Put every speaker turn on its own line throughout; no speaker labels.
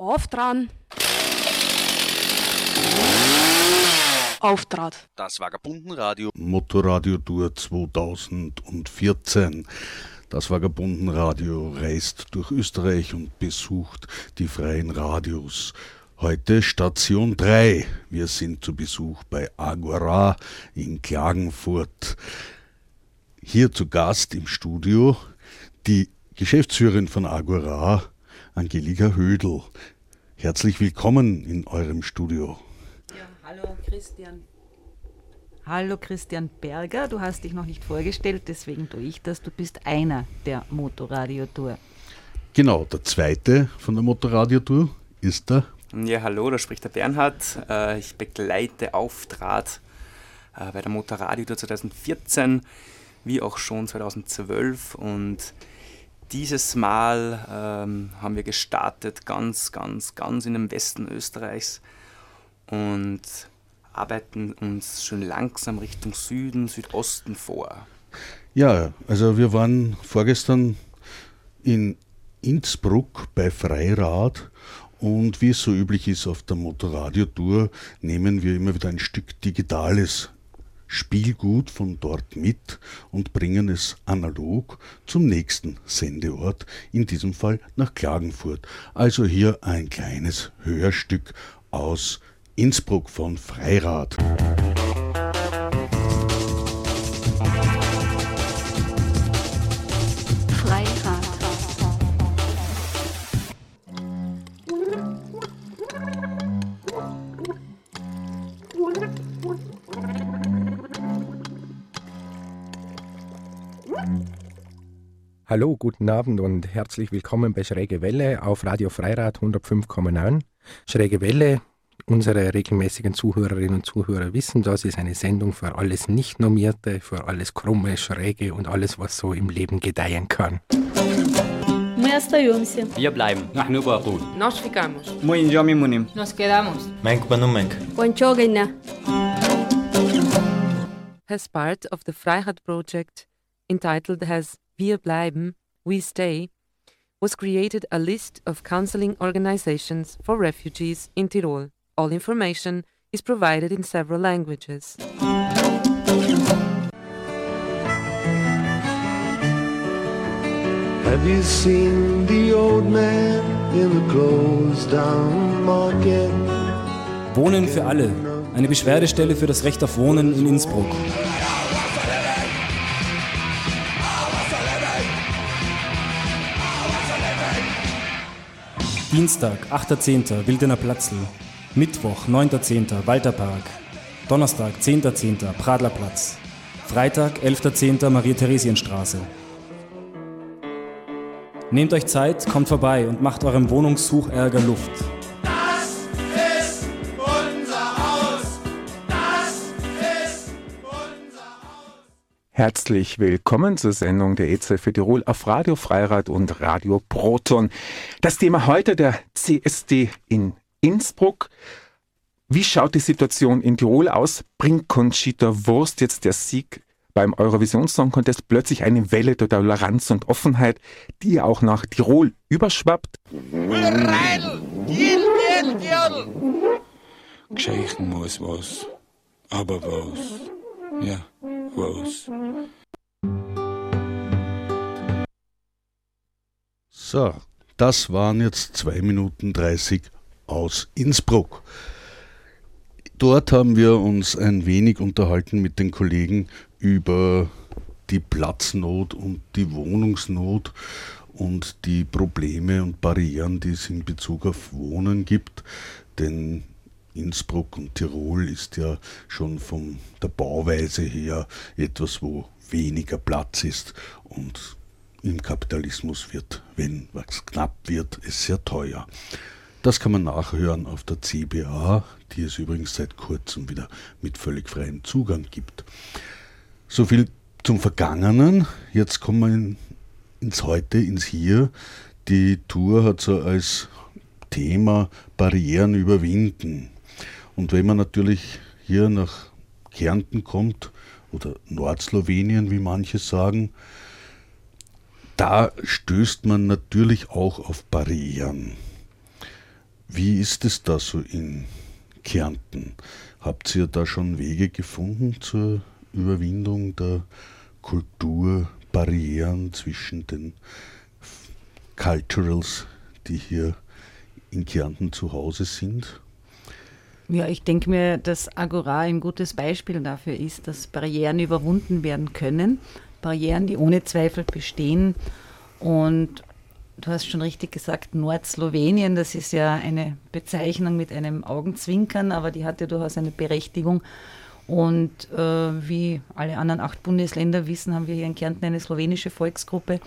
Auftran. Auftrat.
Das Vagabundenradio.
Motorradio Tour 2014. Das Vagabundenradio reist durch Österreich und besucht die freien Radios. Heute Station 3. Wir sind zu Besuch bei Agora in Klagenfurt. Hier zu Gast im Studio die Geschäftsführerin von Agora, Angelika Hödel. Herzlich willkommen in eurem Studio.
Ja, hallo Christian. Hallo Christian Berger, du hast dich noch nicht vorgestellt, deswegen tue ich das. Du bist einer der Motorradio-Tour.
Genau, der zweite von der Motorradio-Tour ist der.
Ja, hallo, da spricht der Bernhard. Äh, ich begleite Auftrat äh, bei der Motorradio-Tour 2014, wie auch schon 2012 und dieses Mal ähm, haben wir gestartet ganz, ganz, ganz in dem Westen Österreichs und arbeiten uns schon langsam Richtung Süden, Südosten vor.
Ja, also wir waren vorgestern in Innsbruck bei Freirad und wie es so üblich ist auf der Motorradiotour, nehmen wir immer wieder ein Stück Digitales Spielgut von dort mit und bringen es analog zum nächsten Sendeort, in diesem Fall nach Klagenfurt. Also hier ein kleines Hörstück aus Innsbruck von Freirad.
Hallo, guten Abend und herzlich willkommen bei Schräge Welle auf Radio Freirad 105,9. Schräge Welle, unsere regelmäßigen Zuhörerinnen und Zuhörer wissen das, ist eine Sendung für alles Nicht-Normierte, für alles Krumme, Schräge und alles, was so im Leben gedeihen kann.
Мы остаемся.
Wir bleiben. نحن باقون.
Nós ficamos.
Мы идем и муним.
Nos quedamos.
Menk Banumenk.
Кончогайна.
As part of the Freiheit project entitled as wir bleiben, We Stay, was created a list of counseling organizations for refugees in Tirol. All information is provided in several languages.
Have you seen the old man in the closed down market?
Wohnen für alle. Eine Beschwerdestelle für das Recht auf Wohnen in Innsbruck. Dienstag, 8.10. Wildener Platzl. Mittwoch, 9.10. Walterpark. Donnerstag, 10.10. Pradlerplatz. Freitag, 11.10. Maria-Theresien-Straße. Nehmt euch Zeit, kommt vorbei und macht eurem Wohnungssuchärger Luft.
Herzlich willkommen zur Sendung der EZ für Tirol auf Radio Freirad und Radio Proton. Das Thema heute der CSD in Innsbruck. Wie schaut die Situation in Tirol aus? Bringt Conchita Wurst jetzt der Sieg beim Eurovision Song Contest plötzlich eine Welle der Toleranz und Offenheit, die auch nach Tirol überschwappt?
Geschichten muss was, aber was, ja. Rose.
So, das waren jetzt 2 Minuten 30 aus Innsbruck. Dort haben wir uns ein wenig unterhalten mit den Kollegen über die Platznot und die Wohnungsnot und die Probleme und Barrieren, die es in Bezug auf Wohnen gibt. Denn Innsbruck und Tirol ist ja schon von der Bauweise her etwas, wo weniger Platz ist und im Kapitalismus wird, wenn was knapp wird, es sehr teuer. Das kann man nachhören auf der CBA, die es übrigens seit kurzem wieder mit völlig freiem Zugang gibt. So viel zum Vergangenen. Jetzt kommen wir in, ins Heute, ins Hier. Die Tour hat so als Thema Barrieren überwinden. Und wenn man natürlich hier nach Kärnten kommt oder Nordslowenien, wie manche sagen, da stößt man natürlich auch auf Barrieren. Wie ist es da so in Kärnten? Habt ihr da schon Wege gefunden zur Überwindung der Kulturbarrieren zwischen den Culturals, die hier in Kärnten zu Hause sind?
Ja, ich denke mir, dass Agora ein gutes Beispiel dafür ist, dass Barrieren überwunden werden können. Barrieren, die ohne Zweifel bestehen. Und du hast schon richtig gesagt, Nordslowenien, das ist ja eine Bezeichnung mit einem Augenzwinkern, aber die hat ja durchaus eine Berechtigung. Und äh, wie alle anderen acht Bundesländer wissen, haben wir hier in Kärnten eine slowenische Volksgruppe.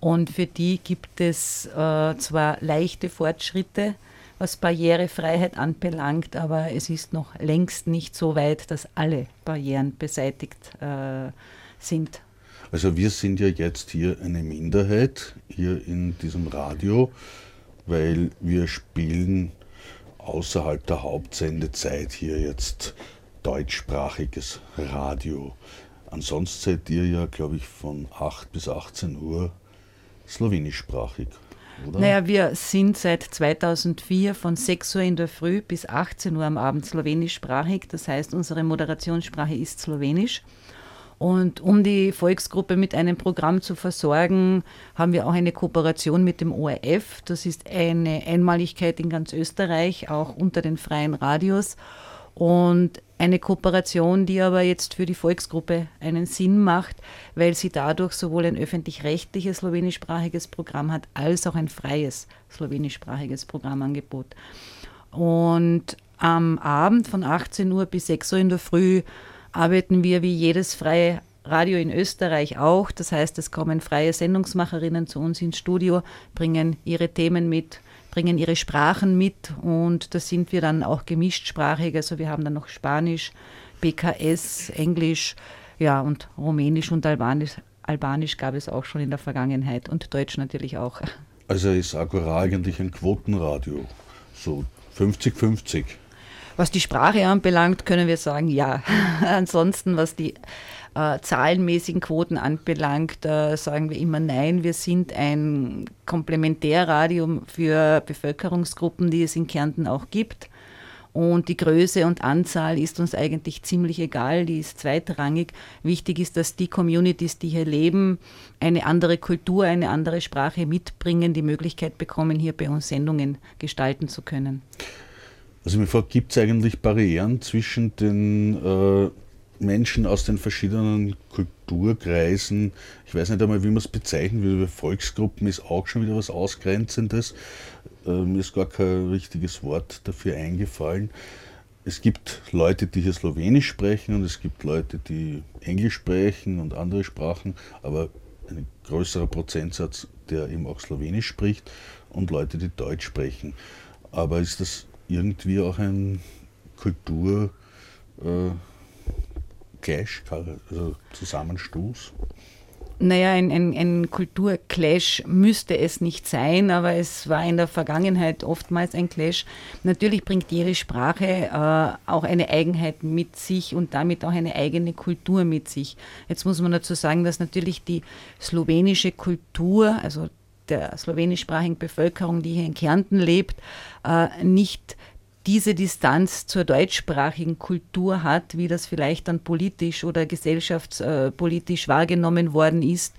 Und für die gibt es äh, zwar leichte Fortschritte, was Barrierefreiheit anbelangt, aber es ist noch längst nicht so weit, dass alle Barrieren beseitigt äh, sind.
Also wir sind ja jetzt hier eine Minderheit hier in diesem Radio, weil wir spielen außerhalb der Hauptsendezeit hier jetzt deutschsprachiges Radio. Ansonsten seid ihr ja, glaube ich, von 8 bis 18 Uhr slowenischsprachig. Oder?
Naja, wir sind seit 2004 von 6 Uhr in der Früh bis 18 Uhr am Abend slowenischsprachig. Das heißt, unsere Moderationssprache ist slowenisch. Und um die Volksgruppe mit einem Programm zu versorgen, haben wir auch eine Kooperation mit dem ORF. Das ist eine Einmaligkeit in ganz Österreich, auch unter den freien Radios. Und eine Kooperation, die aber jetzt für die Volksgruppe einen Sinn macht, weil sie dadurch sowohl ein öffentlich-rechtliches slowenischsprachiges Programm hat, als auch ein freies slowenischsprachiges Programmangebot. Und am Abend von 18 Uhr bis 6 Uhr in der Früh arbeiten wir wie jedes freie Radio in Österreich auch. Das heißt, es kommen freie Sendungsmacherinnen zu uns ins Studio, bringen ihre Themen mit, bringen ihre Sprachen mit und da sind wir dann auch gemischtsprachig. Also wir haben dann noch Spanisch, BKS, Englisch, ja und Rumänisch und Albanisch. Albanisch gab es auch schon in der Vergangenheit und Deutsch natürlich auch.
Also ist Agora eigentlich ein Quotenradio, so 50-50.
Was die Sprache anbelangt, können wir sagen, ja. Ansonsten, was die äh, zahlenmäßigen Quoten anbelangt, äh, sagen wir immer nein. Wir sind ein Komplementärradio für Bevölkerungsgruppen, die es in Kärnten auch gibt. Und die Größe und Anzahl ist uns eigentlich ziemlich egal, die ist zweitrangig. Wichtig ist, dass die Communities, die hier leben, eine andere Kultur, eine andere Sprache mitbringen, die Möglichkeit bekommen, hier bei uns Sendungen gestalten zu können.
Also mir fragt, gibt es eigentlich Barrieren zwischen den äh, Menschen aus den verschiedenen Kulturkreisen? Ich weiß nicht einmal, wie man es bezeichnen würde. Volksgruppen ist auch schon wieder was Ausgrenzendes. Äh, mir ist gar kein richtiges Wort dafür eingefallen. Es gibt Leute, die hier Slowenisch sprechen und es gibt Leute, die Englisch sprechen und andere Sprachen, aber ein größerer Prozentsatz, der eben auch Slowenisch spricht und Leute, die Deutsch sprechen. Aber ist das irgendwie auch ein Kulturclash, äh, also Zusammenstoß?
Naja, ein, ein, ein Kulturclash müsste es nicht sein, aber es war in der Vergangenheit oftmals ein Clash. Natürlich bringt jede Sprache äh, auch eine Eigenheit mit sich und damit auch eine eigene Kultur mit sich. Jetzt muss man dazu sagen, dass natürlich die slowenische Kultur, also der slowenischsprachigen Bevölkerung, die hier in Kärnten lebt, äh, nicht diese Distanz zur deutschsprachigen Kultur hat, wie das vielleicht dann politisch oder gesellschaftspolitisch wahrgenommen worden ist,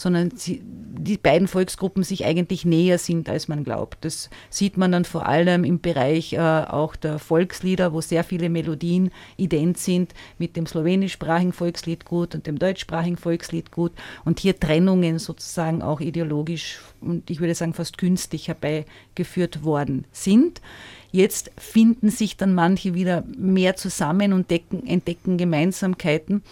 sondern sie, die beiden Volksgruppen sich eigentlich näher sind, als man glaubt. Das sieht man dann vor allem im Bereich äh, auch der Volkslieder, wo sehr viele Melodien ident sind mit dem slowenischsprachigen Volksliedgut und dem deutschsprachigen Volksliedgut und hier Trennungen sozusagen auch ideologisch und ich würde sagen fast künstlich herbeigeführt worden sind. Jetzt finden sich dann manche wieder mehr zusammen und decken, entdecken Gemeinsamkeiten.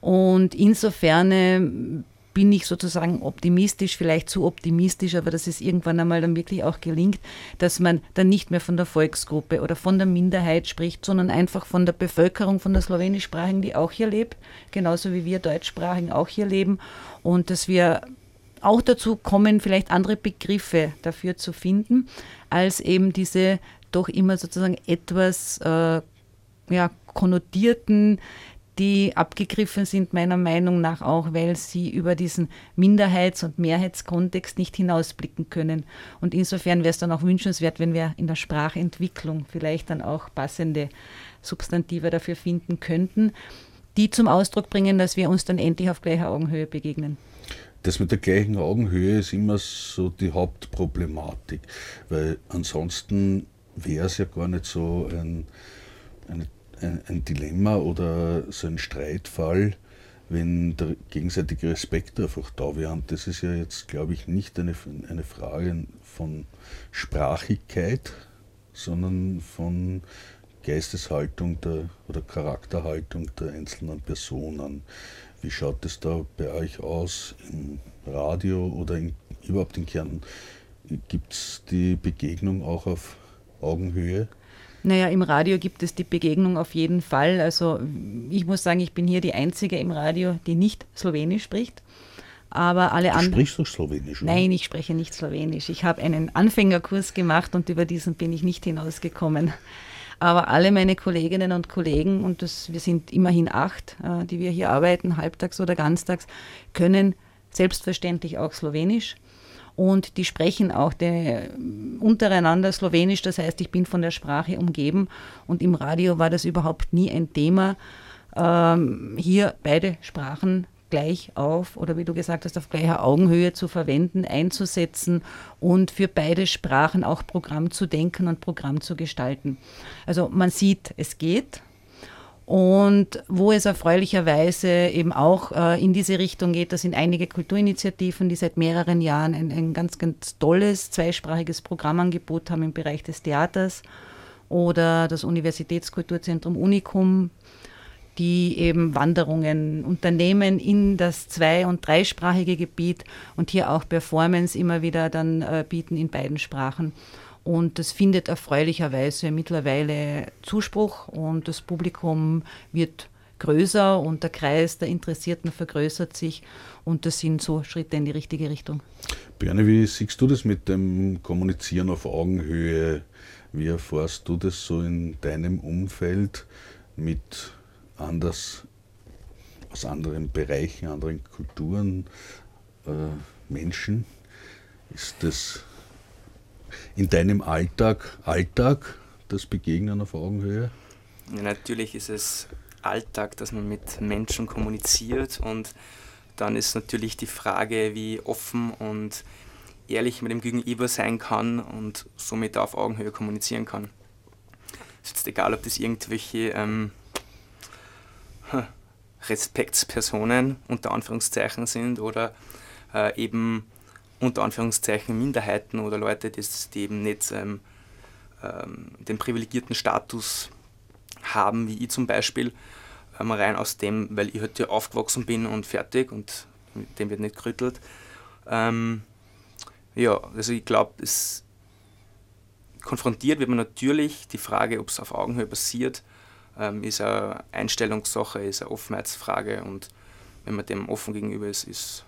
Und insofern bin ich sozusagen optimistisch, vielleicht zu optimistisch, aber dass es irgendwann einmal dann wirklich auch gelingt, dass man dann nicht mehr von der Volksgruppe oder von der Minderheit spricht, sondern einfach von der Bevölkerung, von der slowenischsprachigen, die auch hier lebt, genauso wie wir deutschsprachigen auch hier leben. Und dass wir auch dazu kommen, vielleicht andere Begriffe dafür zu finden, als eben diese doch immer sozusagen etwas äh, ja, konnotierten die abgegriffen sind, meiner Meinung nach auch, weil sie über diesen Minderheits- und Mehrheitskontext nicht hinausblicken können. Und insofern wäre es dann auch wünschenswert, wenn wir in der Sprachentwicklung vielleicht dann auch passende Substantive dafür finden könnten, die zum Ausdruck bringen, dass wir uns dann endlich auf gleicher Augenhöhe begegnen.
Das mit der gleichen Augenhöhe ist immer so die Hauptproblematik, weil ansonsten wäre es ja gar nicht so ein, eine ein, ein Dilemma oder so ein Streitfall, wenn der gegenseitige Respekt einfach da wäre. Und das ist ja jetzt, glaube ich, nicht eine, eine Frage von Sprachigkeit, sondern von Geisteshaltung der, oder Charakterhaltung der einzelnen Personen. Wie schaut es da bei euch aus im Radio oder in, überhaupt in Kärnten? Gibt es die Begegnung auch auf Augenhöhe?
Naja, im Radio gibt es die Begegnung auf jeden Fall. Also ich muss sagen, ich bin hier die Einzige im Radio, die nicht Slowenisch spricht. Aber alle
du anderen. Sprichst du Slowenisch?
Oder? Nein, ich spreche nicht Slowenisch. Ich habe einen Anfängerkurs gemacht und über diesen bin ich nicht hinausgekommen. Aber alle meine Kolleginnen und Kollegen, und das, wir sind immerhin acht, äh, die wir hier arbeiten, halbtags oder ganztags, können selbstverständlich auch Slowenisch und die sprechen auch die, untereinander Slowenisch. Das heißt, ich bin von der Sprache umgeben und im Radio war das überhaupt nie ein Thema, ähm, hier beide Sprachen gleich auf oder wie du gesagt hast, auf gleicher Augenhöhe zu verwenden, einzusetzen und für beide Sprachen auch Programm zu denken und Programm zu gestalten. Also man sieht, es geht, und wo es erfreulicherweise eben auch äh, in diese Richtung geht, das sind einige Kulturinitiativen, die seit mehreren Jahren ein, ein ganz, ganz tolles zweisprachiges Programmangebot haben im Bereich des Theaters oder das Universitätskulturzentrum Unicum, die eben Wanderungen unternehmen in das zwei- und dreisprachige Gebiet und hier auch Performance immer wieder dann äh, bieten in beiden Sprachen. Und das findet erfreulicherweise mittlerweile Zuspruch und das Publikum wird größer und der Kreis der Interessierten vergrößert sich und das sind so Schritte in die richtige Richtung.
Berne, wie siehst du das mit dem Kommunizieren auf Augenhöhe? Wie erfährst du das so in deinem Umfeld mit anders, aus anderen Bereichen, anderen Kulturen, äh, Menschen? Ist das in deinem Alltag, Alltag das Begegnen auf Augenhöhe?
Ja, natürlich ist es Alltag, dass man mit Menschen kommuniziert und dann ist natürlich die Frage, wie offen und ehrlich mit dem Gegenüber sein kann und somit auf Augenhöhe kommunizieren kann. Es ist jetzt egal, ob das irgendwelche ähm, Respektspersonen unter Anführungszeichen sind oder äh, eben unter Anführungszeichen Minderheiten oder Leute, die, eben nicht ähm, ähm, den privilegierten Status haben, wie ich zum Beispiel, ähm, rein aus dem, weil ich halt aufgewachsen bin und fertig und mit dem wird nicht gerüttelt. Ähm, ja, also ich glaube, es konfrontiert wird man natürlich die Frage, ob es auf Augenhöhe passiert, ähm, ist eine Einstellungssache, ist eine Offenheitsfrage und wenn man dem offen gegenüber ist, ist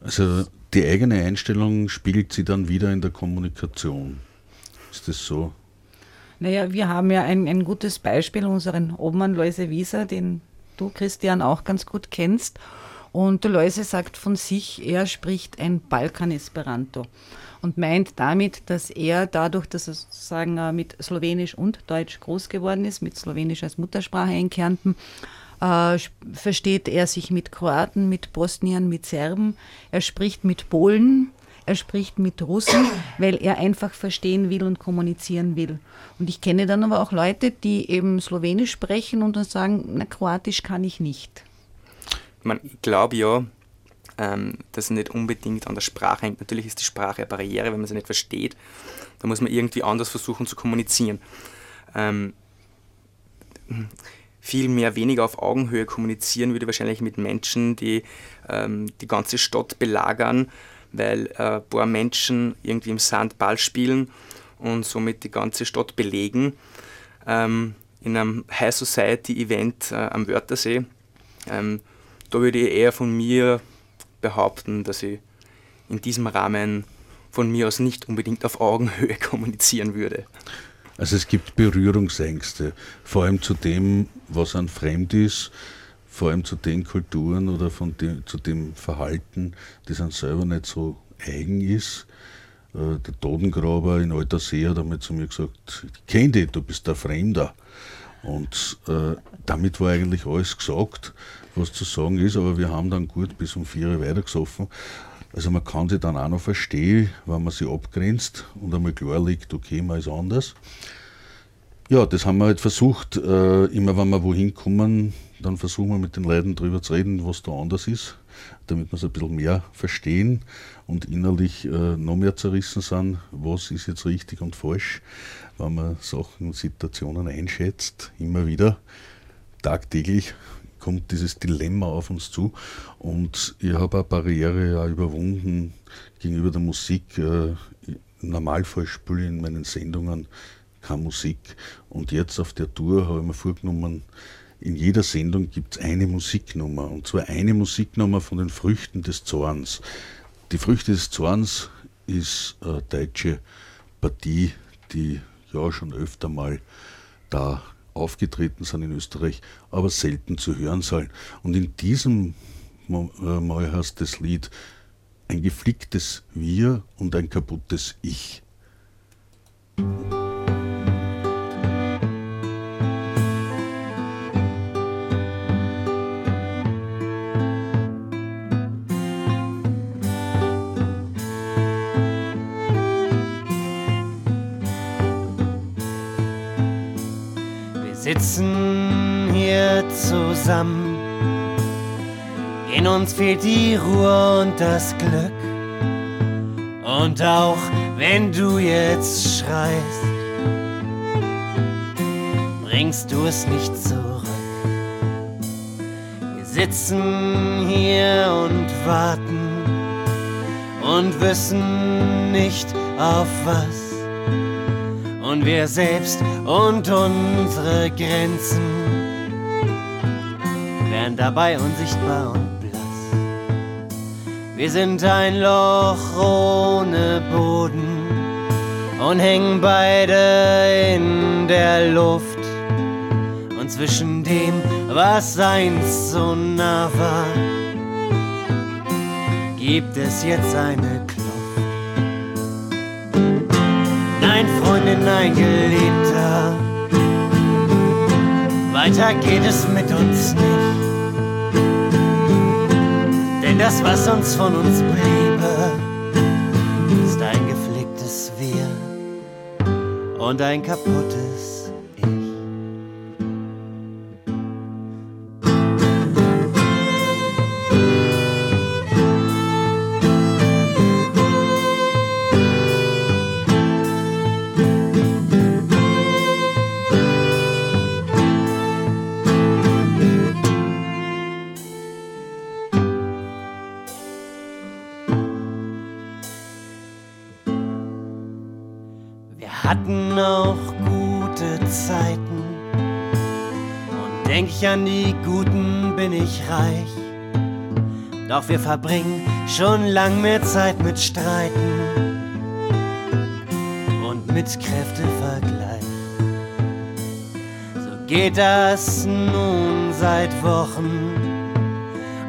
also die eigene Einstellung spiegelt sie dann wieder in der Kommunikation. Ist das so?
Naja, wir haben ja ein, ein gutes Beispiel, unseren Obmann Loise Wieser, den du, Christian, auch ganz gut kennst. Und der Loise sagt von sich, er spricht ein Balkan-Esperanto und meint damit, dass er dadurch, dass er sozusagen äh, mit Slowenisch und Deutsch groß geworden ist, mit Slowenisch als Muttersprache in Kärnten, äh, versteht er sich mit Kroaten, mit Bosniern, mit Serben, er spricht mit Polen, er spricht mit Russen, weil er einfach verstehen will und kommunizieren will. Und ich kenne dann aber auch Leute, die eben Slowenisch sprechen und dann sagen, na, Kroatisch kann ich nicht.
Ich, glaube ja, ähm, dass nicht unbedingt an der Sprache hängt. Natürlich ist die Sprache eine Barriere, wenn man sie nicht versteht. Da muss man irgendwie anders versuchen zu kommunizieren. Ähm, viel mehr weniger auf Augenhöhe kommunizieren würde, wahrscheinlich mit Menschen, die ähm, die ganze Stadt belagern, weil äh, ein paar Menschen irgendwie im Sand Ball spielen und somit die ganze Stadt belegen. Ähm, in einem High Society Event äh, am Wörthersee. Ähm, da würde ich eher von mir behaupten, dass ich in diesem Rahmen von mir aus nicht unbedingt auf Augenhöhe kommunizieren würde.
Also es gibt Berührungsängste, vor allem zu dem, was an fremd ist, vor allem zu den Kulturen oder von dem, zu dem Verhalten, das an selber nicht so eigen ist. Äh, der Totengraber in Alter See hat einmal zu mir gesagt, ich kenne dich, du bist der Fremder. Und äh, damit war eigentlich alles gesagt, was zu sagen ist, aber wir haben dann gut bis um vier Uhr weitergesoffen. Also man kann sie dann auch noch verstehen, wenn man sie abgrenzt und einmal klar liegt, okay, man ist anders. Ja, das haben wir halt versucht, äh, immer wenn wir wohin kommen, dann versuchen wir mit den Leuten darüber zu reden, was da anders ist, damit wir es ein bisschen mehr verstehen und innerlich äh, noch mehr zerrissen sind, was ist jetzt richtig und falsch, wenn man Sachen und Situationen einschätzt, immer wieder, tagtäglich kommt dieses Dilemma auf uns zu. Und ich habe eine Barriere ja überwunden gegenüber der Musik. Äh, Im Normalfall spiele ich in meinen Sendungen keine Musik. Und jetzt auf der Tour habe ich mir vorgenommen, in jeder Sendung gibt es eine Musiknummer. Und zwar eine Musiknummer von den Früchten des Zorns. Die Früchte des Zorns ist eine deutsche Partie, die ja schon öfter mal da aufgetreten sind in Österreich, aber selten zu hören sein. Und in diesem äh, Mal heißt das Lied ein geflicktes Wir und ein kaputtes Ich.
Sitzen hier zusammen. In uns fehlt die Ruhe und das Glück. Und auch wenn du jetzt schreist, bringst du es nicht zurück. Wir sitzen hier und warten und wissen nicht auf was und wir selbst und unsere Grenzen werden dabei unsichtbar und blass. Wir sind ein Loch ohne Boden und hängen beide in der Luft. Und zwischen dem, was einst so nah war, gibt es jetzt eine ein Freundin, ein Geliebter. Weiter geht es mit uns nicht. Denn das, was uns von uns bliebe, ist ein gepflegtes Wir und ein kaputtes Doch wir verbringen schon lang mehr Zeit mit Streiten und mit Kräftevergleich. So geht das nun seit Wochen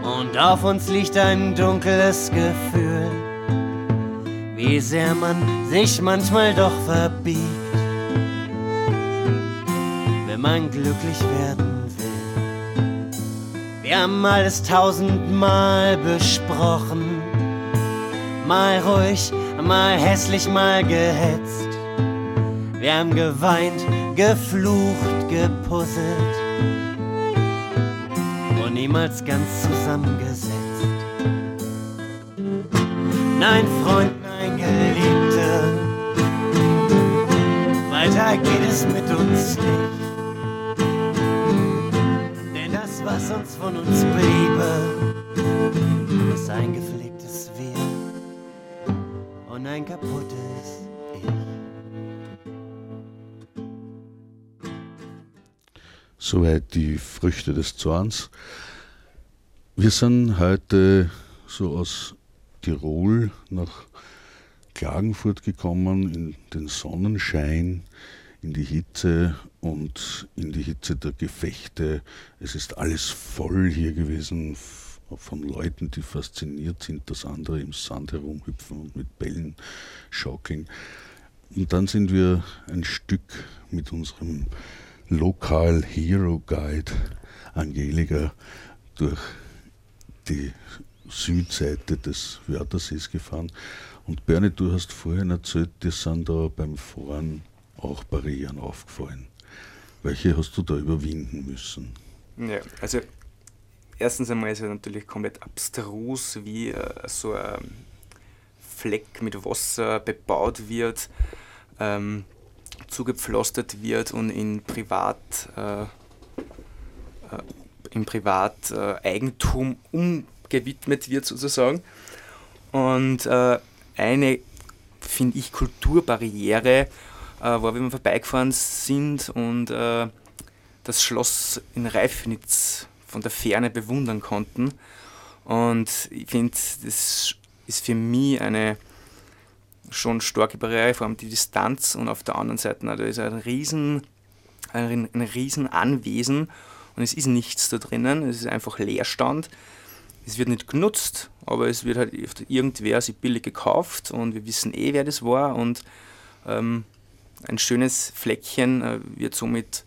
und auf uns liegt ein dunkles Gefühl, wie sehr man sich manchmal doch verbiegt, wenn man glücklich werden wir haben alles tausendmal besprochen. Mal ruhig, mal hässlich, mal gehetzt. Wir haben geweint, geflucht, gepuzzelt und niemals ganz zusammengesetzt. Nein, Freund, nein, Geliebte, weiter geht es mit uns nicht was uns von uns bliebe, ist ein gepflegtes Wir und ein kaputtes Ich.
Soweit die Früchte des Zorns. Wir sind heute so aus Tirol nach Klagenfurt gekommen, in den Sonnenschein, in die Hitze und in die Hitze der Gefechte. Es ist alles voll hier gewesen von Leuten, die fasziniert sind, dass andere im Sand herumhüpfen und mit Bällen schaukeln. Und dann sind wir ein Stück mit unserem Lokal Hero Guide Angelika durch die Südseite des Wörtersees gefahren. Und Bernie, du hast vorhin erzählt, dir sind da beim Fahren auch Barrieren aufgefallen. Welche hast du da überwinden müssen?
Ja, also erstens einmal ist es natürlich komplett abstrus, wie äh, so ein Fleck mit Wasser bebaut wird, ähm, zugepflastert wird und in Privat, äh, äh, in Privateigentum umgewidmet wird sozusagen. Und äh, eine, finde ich, Kulturbarriere äh, wenn wir vorbeigefahren sind und äh, das Schloss in Reifnitz von der Ferne bewundern konnten. Und ich finde, das ist für mich eine schon starke Barriere, vor allem die Distanz. Und auf der anderen Seite, da ist ein riesen, ein, ein riesen Anwesen und es ist nichts da drinnen, es ist einfach Leerstand. Es wird nicht genutzt, aber es wird halt irgendwer sich billig gekauft. Und wir wissen eh, wer das war. Und ähm, ein schönes Fleckchen äh, wird somit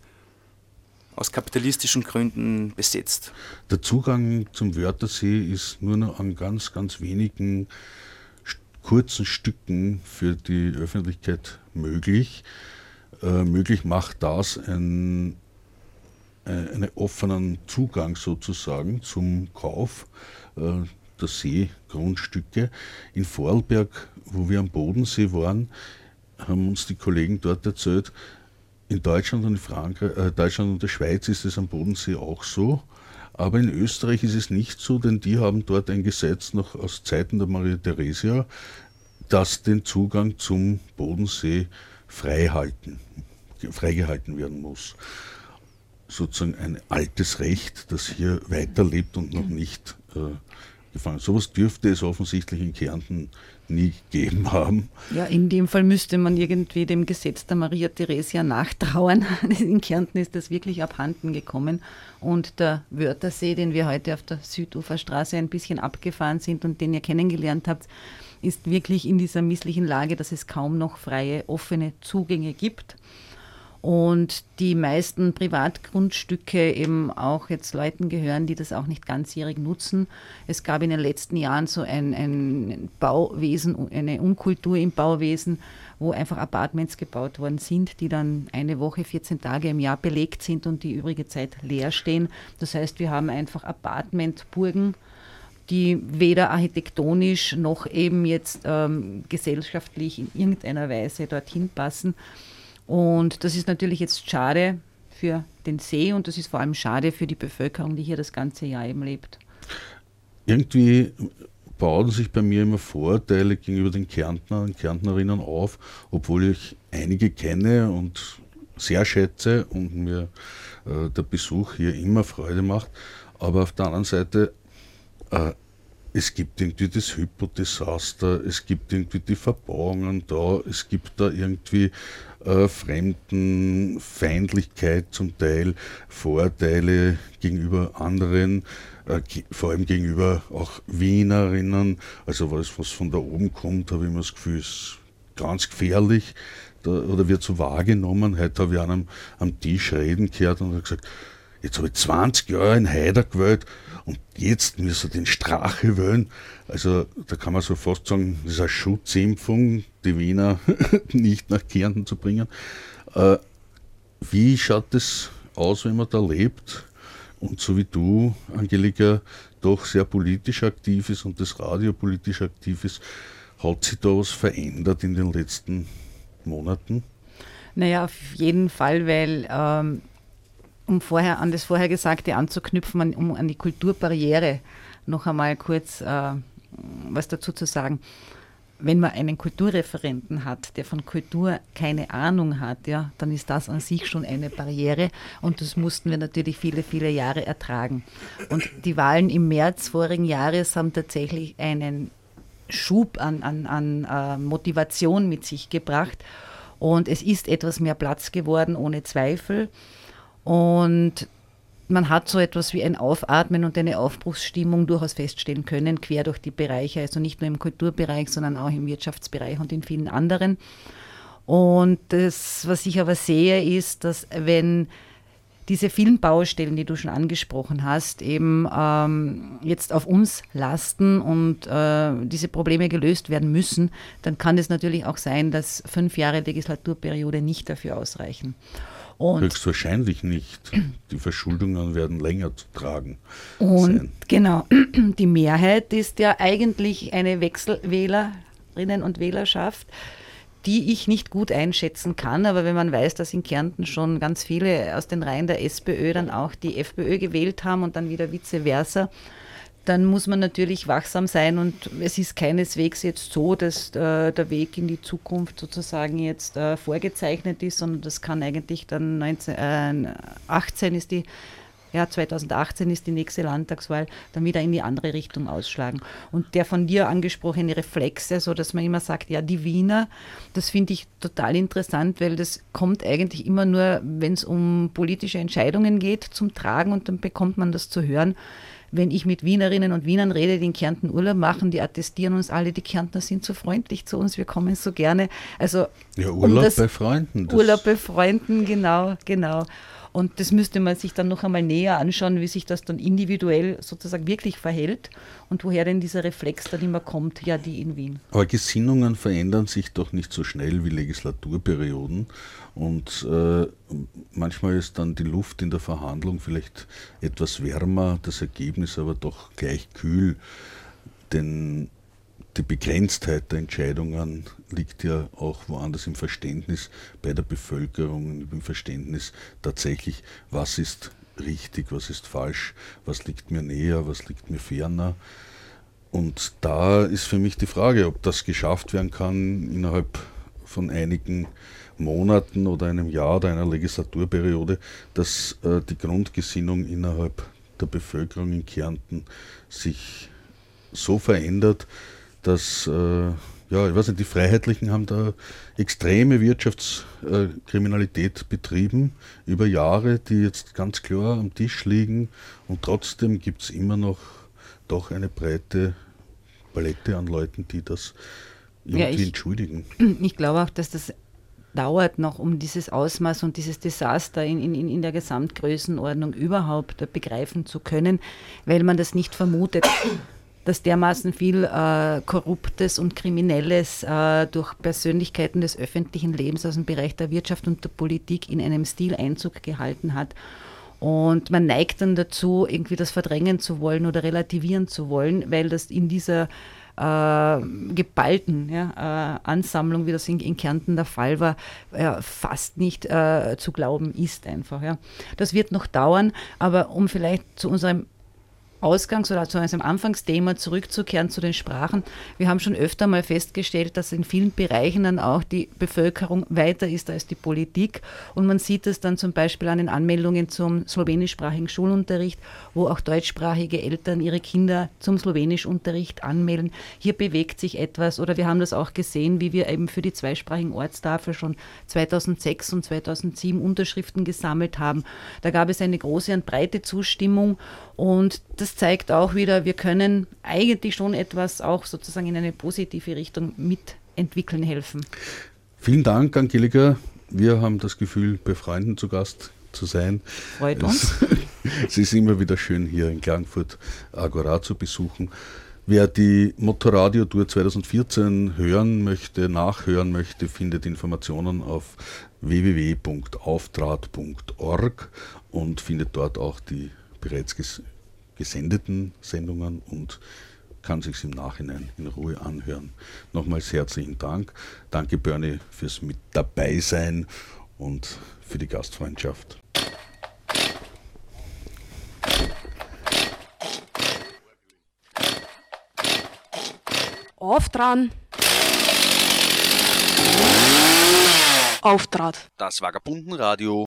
aus kapitalistischen Gründen besetzt.
Der Zugang zum Wörthersee ist nur noch an ganz, ganz wenigen kurzen Stücken für die Öffentlichkeit möglich. Äh, möglich macht das ein, äh, einen offenen Zugang sozusagen zum Kauf äh, der Seegrundstücke. In Vorarlberg, wo wir am Bodensee waren, haben uns die Kollegen dort erzählt, in Deutschland und, in Frankreich, äh, Deutschland und der Schweiz ist es am Bodensee auch so. Aber in Österreich ist es nicht so, denn die haben dort ein Gesetz noch aus Zeiten der Maria Theresia, das den Zugang zum Bodensee freihalten, freigehalten werden muss. Sozusagen ein altes Recht, das hier weiterlebt und noch nicht äh, gefangen. Sowas dürfte es offensichtlich in Kärnten nie gegeben haben.
Ja, in dem Fall müsste man irgendwie dem Gesetz der Maria Theresia nachtrauern. In Kärnten ist das wirklich abhanden gekommen. Und der Wörthersee, den wir heute auf der Süduferstraße ein bisschen abgefahren sind und den ihr kennengelernt habt, ist wirklich in dieser misslichen Lage, dass es kaum noch freie, offene Zugänge gibt und die meisten Privatgrundstücke eben auch jetzt Leuten gehören, die das auch nicht ganzjährig nutzen. Es gab in den letzten Jahren so ein, ein Bauwesen, eine Unkultur im Bauwesen, wo einfach Apartments gebaut worden sind, die dann eine Woche, 14 Tage im Jahr belegt sind und die übrige Zeit leer stehen. Das heißt, wir haben einfach Apartmentburgen, die weder architektonisch noch eben jetzt ähm, gesellschaftlich in irgendeiner Weise dorthin passen. Und das ist natürlich jetzt schade für den See und das ist vor allem schade für die Bevölkerung, die hier das ganze Jahr eben lebt.
Irgendwie bauen sich bei mir immer Vorurteile gegenüber den Kärntner und Kärntnerinnen auf, obwohl ich einige kenne und sehr schätze und mir äh, der Besuch hier immer Freude macht. Aber auf der anderen Seite, äh, es gibt irgendwie das Hypodesaster, es gibt irgendwie die Verbauungen da, es gibt da irgendwie äh, Fremdenfeindlichkeit zum Teil, Vorteile gegenüber anderen, äh, vor allem gegenüber auch Wienerinnen. Also was, was von da oben kommt, habe ich immer das Gefühl, ist ganz gefährlich da, oder wird so wahrgenommen. Heute habe ich einem am Tisch reden gehört und habe gesagt, jetzt habe ich 20 Jahre in Heider gewählt und jetzt müssen wir den Strache wählen. Also da kann man so fast sagen, das ist eine Schutzimpfung, die Wiener nicht nach Kärnten zu bringen. Äh, wie schaut es aus, wenn man da lebt und so wie du, Angelika, doch sehr politisch aktiv ist und das Radio politisch aktiv ist, hat sich da was verändert in den letzten Monaten?
Naja, auf jeden Fall, weil ähm, um vorher an das vorher Gesagte anzuknüpfen, um an die Kulturbarriere noch einmal kurz äh, was dazu zu sagen. Wenn man einen Kulturreferenten hat, der von Kultur keine Ahnung hat, ja, dann ist das an sich schon eine Barriere und das mussten wir natürlich viele, viele Jahre ertragen. Und die Wahlen im März vorigen Jahres haben tatsächlich einen Schub an, an, an äh, Motivation mit sich gebracht. Und es ist etwas mehr Platz geworden, ohne Zweifel. Und man hat so etwas wie ein Aufatmen und eine Aufbruchsstimmung durchaus feststellen können, quer durch die Bereiche, also nicht nur im Kulturbereich, sondern auch im Wirtschaftsbereich und in vielen anderen. Und das, was ich aber sehe, ist, dass wenn diese vielen Baustellen, die du schon angesprochen hast, eben ähm, jetzt auf uns lasten und äh, diese Probleme gelöst werden müssen, dann kann es natürlich auch sein, dass fünf Jahre Legislaturperiode nicht dafür ausreichen.
Und Höchstwahrscheinlich nicht. Die Verschuldungen werden länger zu tragen.
Und sein. genau, die Mehrheit ist ja eigentlich eine Wechselwählerinnen und Wählerschaft, die ich nicht gut einschätzen kann. Aber wenn man weiß, dass in Kärnten schon ganz viele aus den Reihen der SPÖ dann auch die FPÖ gewählt haben und dann wieder vice versa, dann muss man natürlich wachsam sein und es ist keineswegs jetzt so, dass äh, der Weg in die Zukunft sozusagen jetzt äh, vorgezeichnet ist, sondern das kann eigentlich dann 1918 äh, ist die ja, 2018 ist die nächste Landtagswahl, dann wieder in die andere Richtung ausschlagen. Und der von dir angesprochene Reflex, also dass man immer sagt, ja, die Wiener, das finde ich total interessant, weil das kommt eigentlich immer nur, wenn es um politische Entscheidungen geht, zum Tragen und dann bekommt man das zu hören wenn ich mit Wienerinnen und Wienern rede, die in Kärnten Urlaub machen, die attestieren uns alle, die Kärntner sind so freundlich zu uns, wir kommen so gerne. Also
ja, Urlaub um bei Freunden.
Urlaub bei Freunden, genau, genau. Und das müsste man sich dann noch einmal näher anschauen, wie sich das dann individuell sozusagen wirklich verhält und woher denn dieser Reflex dann immer kommt, ja, die in Wien.
Aber Gesinnungen verändern sich doch nicht so schnell wie Legislaturperioden. Und äh, manchmal ist dann die Luft in der Verhandlung vielleicht etwas wärmer, das Ergebnis aber doch gleich kühl. Denn die Begrenztheit der Entscheidungen liegt ja auch woanders im Verständnis bei der Bevölkerung, im Verständnis tatsächlich, was ist richtig, was ist falsch, was liegt mir näher, was liegt mir ferner. Und da ist für mich die Frage, ob das geschafft werden kann innerhalb von einigen Monaten oder einem Jahr oder einer Legislaturperiode, dass äh, die Grundgesinnung innerhalb der Bevölkerung in Kärnten sich so verändert, dass, äh, ja, ich weiß nicht, die Freiheitlichen haben da extreme Wirtschaftskriminalität betrieben über Jahre, die jetzt ganz klar am Tisch liegen und trotzdem gibt es immer noch doch eine breite Palette an Leuten, die das irgendwie ja, ich, entschuldigen.
Ich glaube auch, dass das dauert noch, um dieses Ausmaß und dieses Desaster in, in, in der Gesamtgrößenordnung überhaupt begreifen zu können, weil man das nicht vermutet dass dermaßen viel äh, Korruptes und Kriminelles äh, durch Persönlichkeiten des öffentlichen Lebens aus dem Bereich der Wirtschaft und der Politik in einem Stil Einzug gehalten hat. Und man neigt dann dazu, irgendwie das verdrängen zu wollen oder relativieren zu wollen, weil das in dieser äh, geballten ja, äh, Ansammlung, wie das in, in, Kärnten der Fall war, äh, fast nicht äh, zu glauben ist einfach. Ja. Das wird noch dauern, aber um vielleicht zu unserem Ausgangs- oder zu einem Anfangsthema zurückzukehren zu den Sprachen. Wir haben schon öfter mal festgestellt, dass in vielen Bereichen dann auch die Bevölkerung weiter ist als die Politik. Und man sieht es dann zum Beispiel an den Anmeldungen zum slowenischsprachigen Schulunterricht, wo auch deutschsprachige Eltern ihre Kinder zum slowenischunterricht anmelden. Hier bewegt sich etwas. Oder wir haben das auch gesehen, wie wir eben für die zweisprachigen Ortstafel schon 2006 und 2007 Unterschriften gesammelt haben. Da gab es eine große und breite Zustimmung. Und das zeigt auch wieder, wir können eigentlich schon etwas auch sozusagen in eine positive Richtung mitentwickeln helfen.
Vielen Dank, Angelika. Wir haben das Gefühl, bei Freunden zu Gast zu sein.
Freut uns.
es ist immer wieder schön, hier in Klagenfurt Agora zu besuchen. Wer die Motorradio Tour 2014 hören möchte, nachhören möchte, findet Informationen auf www.auftrat.org und findet dort auch die bereits gesendeten Sendungen und kann sich im Nachhinein in Ruhe anhören. Nochmals herzlichen Dank. Danke Bernie fürs mit dabei sein und für die Gastfreundschaft.
Auf dran. Auftrat.
Das Vagabundenradio